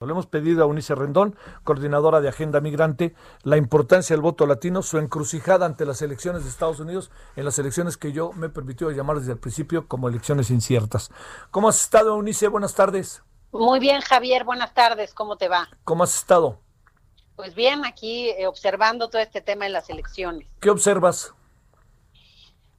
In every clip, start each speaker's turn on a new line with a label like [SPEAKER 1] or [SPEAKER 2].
[SPEAKER 1] Le hemos pedido a Unice Rendón, coordinadora de Agenda Migrante, la importancia del voto latino, su encrucijada ante las elecciones de Estados Unidos, en las elecciones que yo me he permitido llamar desde el principio como elecciones inciertas. ¿Cómo has estado, Unice? Buenas tardes.
[SPEAKER 2] Muy bien, Javier, buenas tardes, ¿cómo te va?
[SPEAKER 1] ¿Cómo has estado?
[SPEAKER 2] Pues bien, aquí eh, observando todo este tema en las elecciones.
[SPEAKER 1] ¿Qué observas?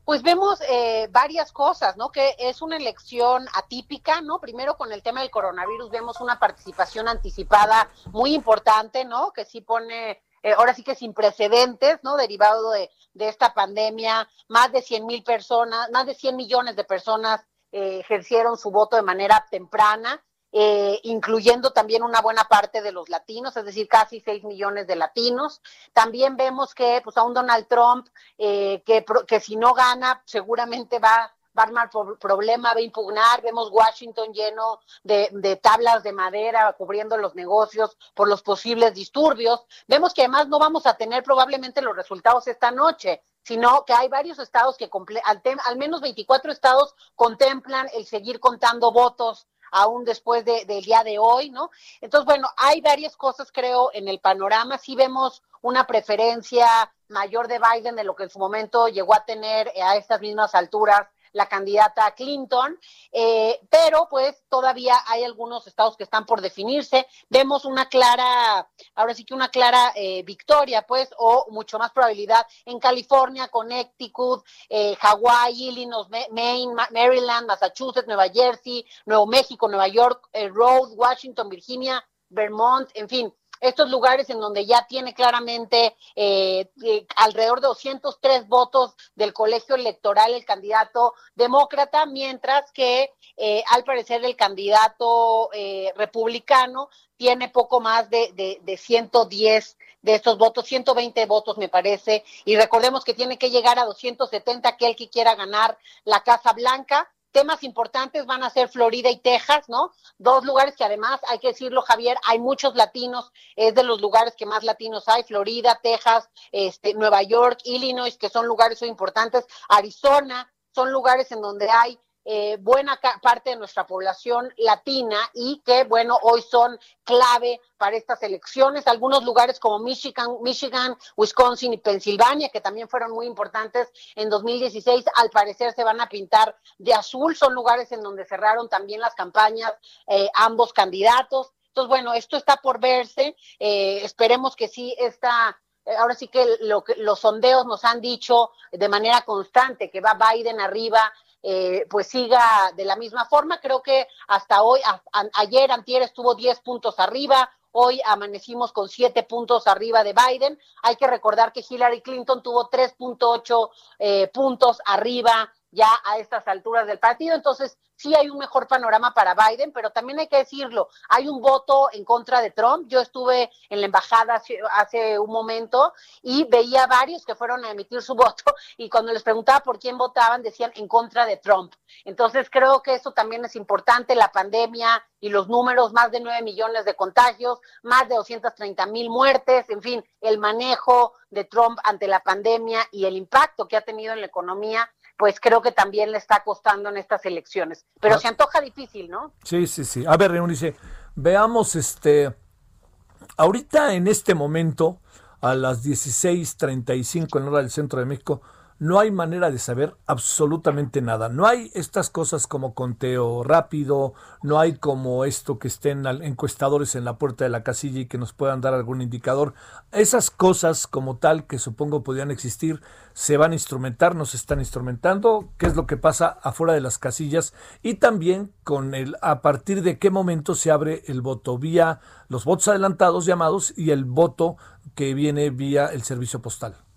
[SPEAKER 2] Pues vemos eh, varias cosas, ¿no? Que es una elección atípica, ¿no? Primero con el tema del coronavirus vemos una participación anticipada muy importante, ¿no? Que sí pone, eh, ahora sí que sin precedentes, ¿no? Derivado de, de esta pandemia, más de 100 mil personas, más de 100 millones de personas eh, ejercieron su voto de manera temprana eh, incluyendo también una buena parte de los latinos, es decir, casi 6 millones de latinos. También vemos que pues, a un Donald Trump eh, que, que si no gana seguramente va a armar problema, va a impugnar. Vemos Washington lleno de, de, tablas de madera cubriendo los negocios por los posibles disturbios. Vemos que además no vamos a tener probablemente los resultados esta noche, sino que hay varios estados que, al, al menos 24 estados contemplan el seguir contando votos aún después de, del día de hoy, ¿no? Entonces, bueno, hay varias cosas, creo, en el panorama. Sí vemos una preferencia mayor de Biden de lo que en su momento llegó a tener a estas mismas alturas la candidata Clinton, eh, pero pues todavía hay algunos estados que están por definirse. Vemos una clara, ahora sí que una clara eh, victoria, pues, o mucho más probabilidad en California, Connecticut, eh, Hawái, Illinois, Maine, Maryland, Massachusetts, Nueva Jersey, Nuevo México, Nueva York, eh, Rhode, Washington, Virginia, Vermont, en fin, estos lugares en donde ya tiene claramente eh, eh, alrededor de 203 votos del colegio electoral el candidato demócrata, mientras que eh, al parecer el candidato republicano tiene poco más de, de, de 110 de estos votos, 120 votos me parece, y recordemos que tiene que llegar a 270 aquel que quiera ganar la Casa Blanca temas importantes van a ser Florida y Texas, ¿no? Dos lugares que además, hay que decirlo, Javier, hay muchos latinos, es de los lugares que más latinos hay, Florida, Texas, este, Nueva York, Illinois, que son lugares muy importantes, Arizona, son lugares en donde hay eh, buena parte de nuestra población latina y que, bueno, hoy son clave para estas elecciones. Algunos lugares como Michigan, Michigan, Wisconsin y Pensilvania, que también fueron muy importantes en 2016, al parecer se van a pintar de azul. Son lugares en donde cerraron también las campañas eh, ambos candidatos. Entonces, bueno, esto está por verse. Eh, esperemos que sí esta ahora sí que, lo que los sondeos nos han dicho de manera constante que va Biden arriba eh, pues siga de la misma forma. Creo que hasta hoy, ayer, antier estuvo 10 puntos arriba, hoy amanecimos con 7 puntos arriba de Biden. Hay que recordar que Hillary Clinton tuvo 3.8 eh, puntos arriba ya a estas alturas del partido. Entonces, sí hay un mejor panorama para Biden, pero también hay que decirlo, hay un voto en contra de Trump. Yo estuve en la embajada hace, un momento y veía varios que fueron a emitir su voto y cuando les preguntaba por quién votaban decían en contra de Trump. Entonces creo que eso también es importante, la pandemia y los números, más de 9 millones de contagios, más de 230 mil muertes, en fin, el manejo de Trump ante la pandemia y el impacto que ha tenido en la economía pues creo que también le está costando en estas elecciones. Pero ah. se antoja difícil, ¿no?
[SPEAKER 1] Sí, sí, sí. A ver, Eunice, veamos este. Ahorita en este momento, a las 16:35 en hora del centro de México, no hay manera de saber absolutamente nada. No hay estas cosas como conteo rápido, no hay como esto que estén encuestadores en la puerta de la casilla y que nos puedan dar algún indicador. Esas cosas como tal que supongo podían existir se van a instrumentar, nos están instrumentando, qué es lo que pasa afuera de las casillas y también con el a partir de qué momento se abre el voto vía los votos adelantados llamados y el voto que viene vía el servicio postal.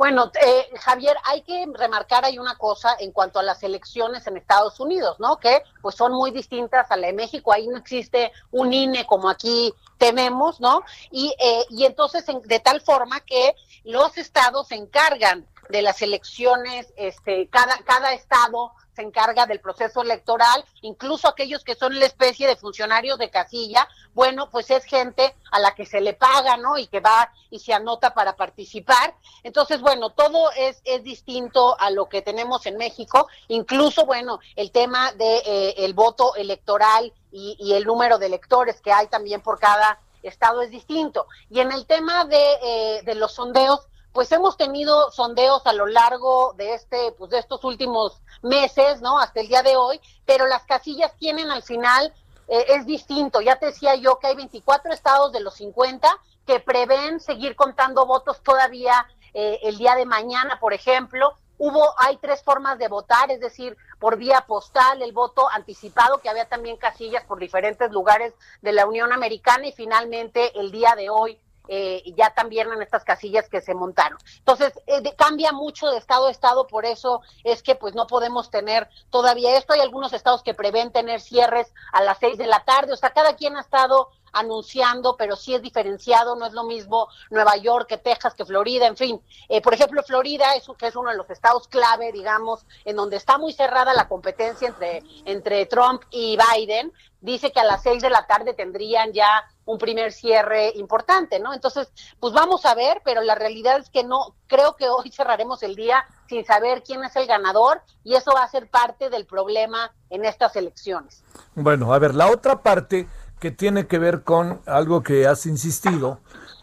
[SPEAKER 2] Bueno, eh, Javier, hay que remarcar hay una cosa en cuanto a las elecciones en Estados Unidos, ¿no? Que pues son muy distintas a la de México. Ahí no existe un INE como aquí tenemos, ¿no? Y, eh, y entonces de tal forma que los estados se encargan de las elecciones, este, cada, cada estado se encarga del proceso electoral, incluso aquellos que son la especie de funcionarios de casilla, bueno, pues es gente a la que se le paga, ¿no? Y que va y se anota para participar. Entonces, bueno, todo es, es distinto a lo que tenemos en México, incluso, bueno, el tema de eh, el voto electoral y, el número de electores que hay también por cada estado es distinto. Y en el tema de, eh, de los sondeos, pues hemos tenido sondeos a lo largo de este, pues de estos últimos meses, ¿no? Hasta el día de hoy, pero las casillas tienen al final eh, es distinto. Ya te decía yo que hay 24 estados de los 50 que prevén seguir contando votos todavía eh, el día de mañana, por ejemplo. Hubo, hay tres formas de votar, es decir, por vía postal, el voto anticipado, que había también casillas por diferentes lugares de la Unión Americana y finalmente el día de hoy eh, ya también en estas casillas que se montaron. Entonces, eh, cambia mucho de estado a estado, por eso es que pues no podemos tener todavía esto. Hay algunos estados que prevén tener cierres a las seis de la tarde, o sea, cada quien ha estado anunciando, pero sí es diferenciado, no es lo mismo Nueva York que Texas, que Florida, en fin. Eh, por ejemplo, Florida es, que es uno de los estados clave, digamos, en donde está muy cerrada la competencia entre, entre Trump y Biden, dice que a las seis de la tarde tendrían ya un primer cierre importante, ¿no? Entonces, pues vamos a ver, pero la realidad es que no, creo que hoy cerraremos el día sin saber quién es el ganador y eso va a ser parte del problema en estas elecciones.
[SPEAKER 1] Bueno, a ver, la otra parte que tiene que ver con algo que has insistido,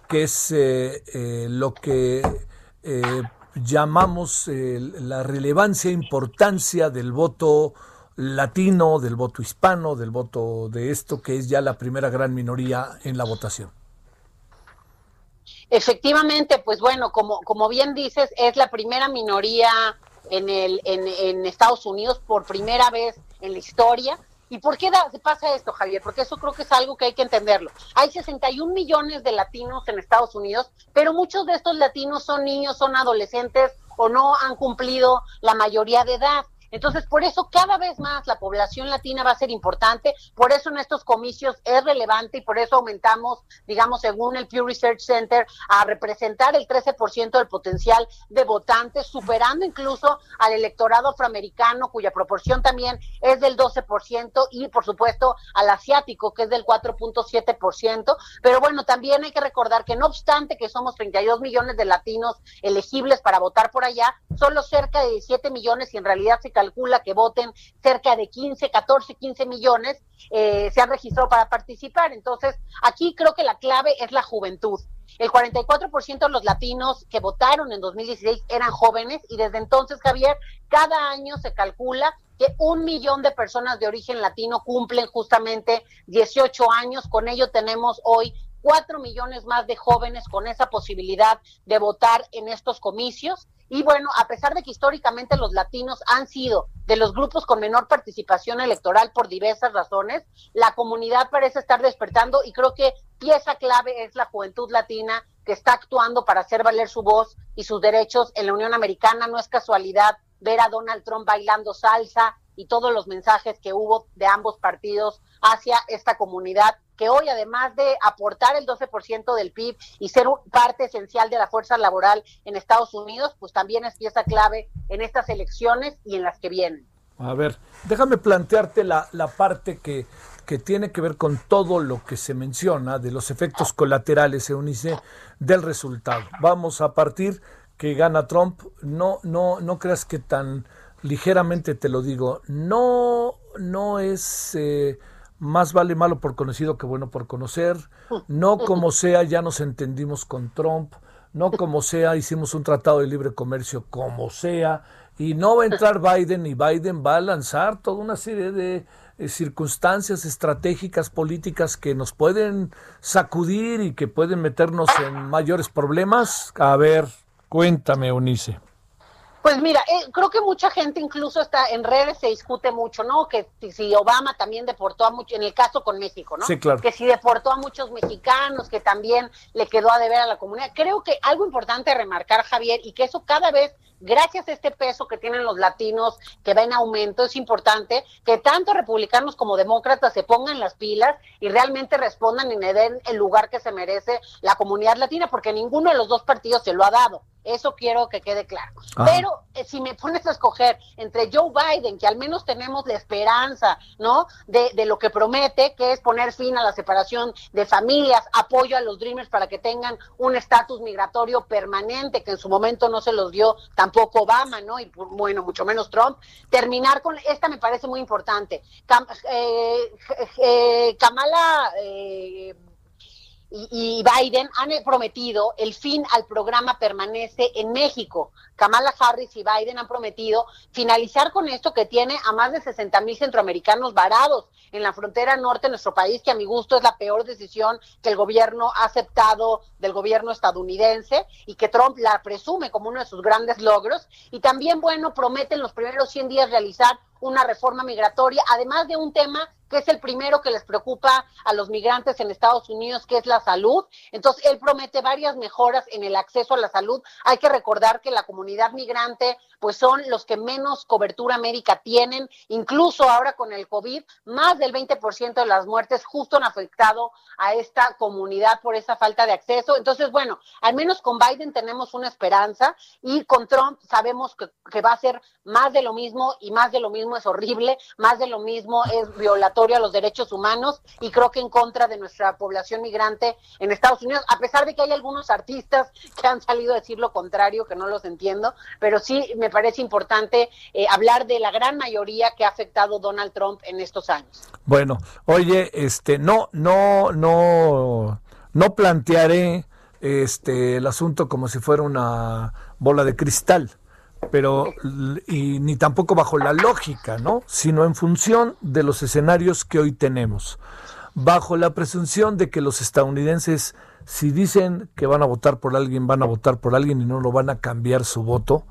[SPEAKER 1] que es eh, eh, lo que eh, llamamos la relevancia e importancia del voto latino, del voto hispano, del voto de esto, que es ya la primera gran minoría en la votación.
[SPEAKER 2] Efectivamente, pues bueno, como, como bien dices, es la primera minoría en, el, en, en Estados Unidos por primera vez en la historia. ¿Y por qué da, pasa esto, Javier? Porque eso creo que es algo que hay que entenderlo. Hay 61 millones de latinos en Estados Unidos, pero muchos de estos latinos son niños, son adolescentes o no han cumplido la mayoría de edad. Entonces, por eso cada vez más la población latina va a ser importante, por eso en estos comicios es relevante y por eso aumentamos, digamos, según el Pew Research Center, a representar el 13% del potencial de votantes, superando incluso al electorado afroamericano, cuya proporción también es del 12%, y por supuesto al asiático, que es del 4.7%. Pero bueno, también hay que recordar que no obstante que somos 32 millones de latinos elegibles para votar por allá, solo cerca de 17 millones y en realidad se calcula que voten cerca de 15, 14, 15 millones, eh, se han registrado para participar. Entonces, aquí creo que la clave es la juventud. El 44% de los latinos que votaron en 2016 eran jóvenes y desde entonces, Javier, cada año se calcula que un millón de personas de origen latino cumplen justamente 18 años. Con ello tenemos hoy cuatro millones más de jóvenes con esa posibilidad de votar en estos comicios. Y bueno, a pesar de que históricamente los latinos han sido de los grupos con menor participación electoral por diversas razones, la comunidad parece estar despertando y creo que pieza clave es la juventud latina que está actuando para hacer valer su voz y sus derechos en la Unión Americana. No es casualidad ver a Donald Trump bailando salsa y todos los mensajes que hubo de ambos partidos hacia esta comunidad que hoy, además de aportar el 12% del PIB y ser parte esencial de la fuerza laboral en Estados Unidos, pues también es pieza clave en estas elecciones y en las que vienen.
[SPEAKER 1] A ver, déjame plantearte la, la parte que, que tiene que ver con todo lo que se menciona de los efectos colaterales, Eunice, del resultado. Vamos a partir que gana Trump. No, no, no creas que tan ligeramente te lo digo. No, no es eh, más vale malo por conocido que bueno por conocer. No como sea, ya nos entendimos con Trump. No como sea, hicimos un tratado de libre comercio como sea. Y no va a entrar Biden y Biden va a lanzar toda una serie de eh, circunstancias estratégicas políticas que nos pueden sacudir y que pueden meternos en mayores problemas. A ver, cuéntame, Unice.
[SPEAKER 2] Pues mira, eh, creo que mucha gente incluso está en redes se discute mucho, ¿no? Que si, Obama también deportó a muchos, en el caso con México, ¿no?
[SPEAKER 1] Sí, claro.
[SPEAKER 2] Que si deportó a muchos mexicanos, que también le quedó a deber a la comunidad. Creo que algo importante remarcar, Javier, y que eso cada vez gracias a este peso que tienen los latinos que va en aumento, es importante que tanto republicanos como demócratas se pongan las pilas y realmente respondan y le den el lugar que se merece la comunidad latina, porque ninguno de los dos partidos se lo ha dado. Eso quiero que quede claro. Pero eh, si me pones a escoger entre Joe Biden, que al menos tenemos la esperanza, ¿no? De, de lo que promete, que es poner fin a la separación de familias, apoyo a los Dreamers para que tengan un estatus migratorio permanente, que en su momento no se los dio tampoco Obama, ¿no? Y bueno, mucho menos Trump. Terminar con, esta me parece muy importante. Eh, eh, Kamala y, Biden han prometido el fin al programa permanece en México. Kamala Harris y Biden han prometido finalizar con esto que tiene a más de 60 mil centroamericanos varados en la frontera norte de nuestro país, que a mi gusto es la peor decisión que el gobierno ha aceptado del gobierno estadounidense y que Trump la presume como uno de sus grandes logros. Y también, bueno, prometen los primeros 100 días realizar una reforma migratoria, además de un tema que es el primero que les preocupa a los migrantes en Estados Unidos, que es la salud. Entonces, él promete varias mejoras en el acceso a la salud. Hay que recordar que la comunidad migrante, pues son los que menos cobertura médica tienen. Incluso ahora con el COVID, más del 20% de las muertes justo han afectado a esta comunidad por esa falta de acceso. Entonces, bueno, al menos con Biden tenemos una esperanza y con Trump sabemos que, que va a ser más de lo mismo y más de lo mismo es horrible, más de lo mismo es violatorio a los derechos humanos y creo que en contra de nuestra población migrante en Estados Unidos, a pesar de que hay algunos artistas que han salido a decir lo contrario, que no los entiendo, pero sí me parece importante eh, hablar de la gran mayoría que ha afectado Donald Trump en estos años.
[SPEAKER 1] Bueno, oye, este, no, no, no, no plantearé este el asunto como si fuera una bola de cristal pero y ni tampoco bajo la lógica, ¿no? Sino en función de los escenarios que hoy tenemos. Bajo la presunción de que los estadounidenses, si dicen que van a votar por alguien, van a votar por alguien y no lo van a cambiar su voto,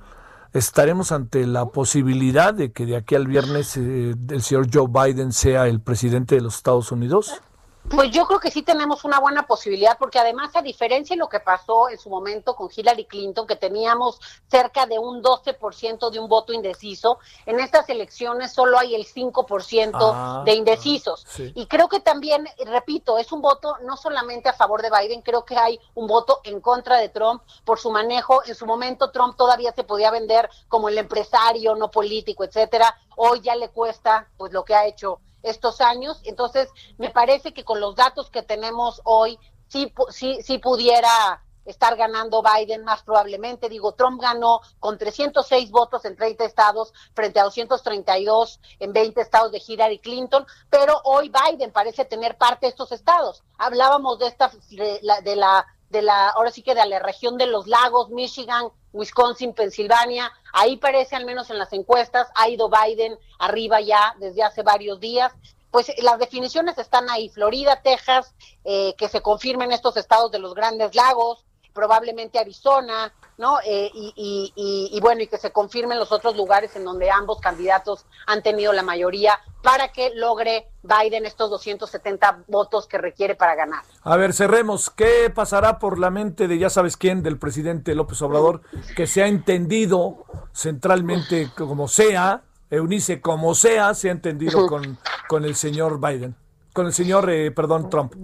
[SPEAKER 1] estaremos ante la posibilidad de que de aquí al viernes eh, el señor Joe Biden sea el presidente de los Estados Unidos.
[SPEAKER 2] Pues yo creo que sí tenemos una buena posibilidad, porque además, a diferencia de lo que pasó en su momento con Hillary Clinton, que teníamos cerca de un 12% de un voto indeciso, en estas elecciones solo hay el 5% ah, de indecisos. Y creo que también, repito, es un voto no solamente a favor de Biden, creo que hay un voto en contra de Trump por su manejo. En su momento Trump todavía se podía vender como el empresario, no político, etcétera. Hoy ya le cuesta pues lo que ha hecho estos años. Entonces, me parece que con los datos que tenemos hoy, sí, sí, sí pudiera estar ganando Biden más probablemente. Digo, Trump ganó con 306 votos en 30 estados frente a 232 en 20 estados de Hillary Clinton, pero hoy Biden parece tener parte de estos estados. Hablábamos de esta de la, de la de la ahora sí que de la región de los lagos, Michigan, Wisconsin, Pensilvania, ahí parece al menos en las encuestas, ha ido Biden arriba ya desde hace varios días. Pues las definiciones están ahí, Florida, Texas, eh, que se confirmen estos estados de los grandes lagos, probablemente Arizona, ¿no? Eh, y, y, bueno, y que se confirmen los otros lugares en donde ambos candidatos han tenido la mayoría para que logre Biden estos 270 votos que requiere para ganar.
[SPEAKER 1] A ver, cerremos. ¿Qué pasará por la mente de ya sabes quién, del presidente López Obrador, que se ha entendido centralmente como sea, Eunice, como sea, se ha entendido con, con el señor Biden, con el señor, eh, perdón, Trump?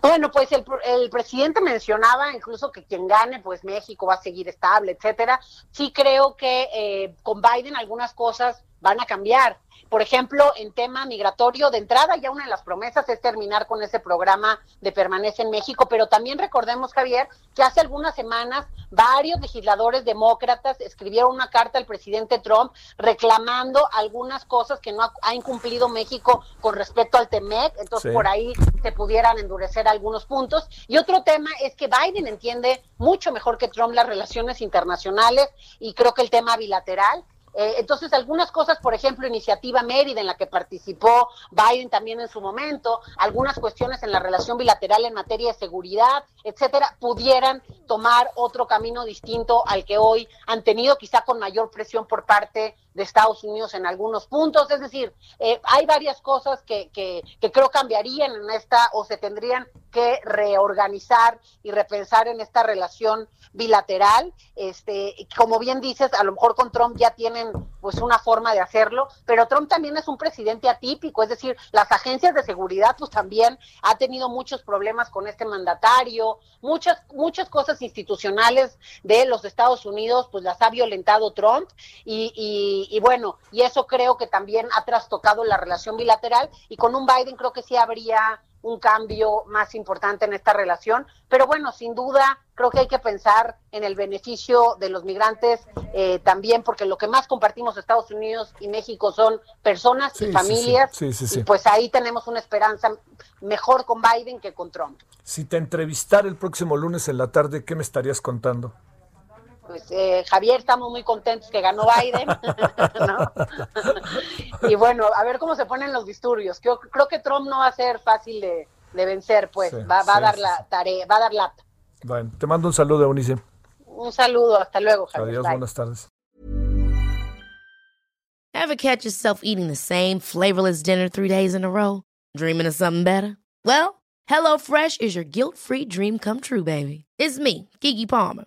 [SPEAKER 2] Bueno, pues el, el, presidente mencionaba incluso que quien gane, pues México va a seguir estable, etcétera. Sí creo que eh, con Biden algunas cosas van a cambiar. Por ejemplo, en tema migratorio, de entrada ya una de las promesas es terminar con ese programa de permanece en México, pero también recordemos, Javier, que hace algunas semanas varios legisladores demócratas escribieron una carta al presidente Trump reclamando algunas cosas que no ha, incumplido México con respecto al TEMEC, entonces por ahí se pudieran endurecer algunos puntos. Y otro tema es que Biden entiende mucho mejor que Trump las relaciones internacionales y creo que el tema bilateral Eh, entonces, algunas cosas, por ejemplo, iniciativa Mérida, en la que participó Biden también en su momento, algunas cuestiones en la relación bilateral en materia de seguridad, etcétera, pudieran tomar otro camino distinto al que hoy han tenido, quizá con mayor presión por parte de Estados Unidos en algunos puntos. Es decir, eh, hay varias cosas que, que, que creo cambiarían en esta o se tendrían que reorganizar y repensar en esta relación bilateral. Este, como bien dices, a lo mejor con Trump ya tienen pues una forma de hacerlo, pero Trump también es un presidente atípico, es decir, las agencias de seguridad pues también ha tenido muchos problemas con este mandatario, muchas muchas cosas institucionales de los Estados Unidos pues las ha violentado Trump y, y, y bueno, y eso creo que también ha trastocado la relación bilateral y con un Biden creo que sí habría un cambio más importante en esta relación. Pero bueno, sin duda, creo que hay que pensar en el beneficio de los migrantes eh, también, porque lo que más compartimos Estados Unidos y México son personas
[SPEAKER 1] Sí,
[SPEAKER 2] y familias.
[SPEAKER 1] sí. Sí.
[SPEAKER 2] Y pues ahí tenemos una esperanza mejor con Biden que con Trump.
[SPEAKER 1] Si te entrevistara el próximo lunes en la tarde, ¿qué me estarías contando?
[SPEAKER 2] Pues eh, Javier, estamos muy contentos que ganó Biden, ¿no? y bueno, a ver cómo se ponen los disturbios. Creo, creo que Trump no va a ser fácil de, de vencer, pues
[SPEAKER 1] Sí,
[SPEAKER 2] va, va
[SPEAKER 1] sí,
[SPEAKER 2] a dar la tarea, va a dar lata.
[SPEAKER 1] Bueno, te mando un saludo, Eunice.
[SPEAKER 2] Un saludo, hasta luego, Javier.
[SPEAKER 1] Adiós,
[SPEAKER 2] Bye.
[SPEAKER 1] buenas tardes.
[SPEAKER 3] Ever catch yourself eating the same flavorless dinner three days in a row? Dreaming of something better? Well, HelloFresh is your guilt free dream come true, baby. It's me, Kiki Palmer.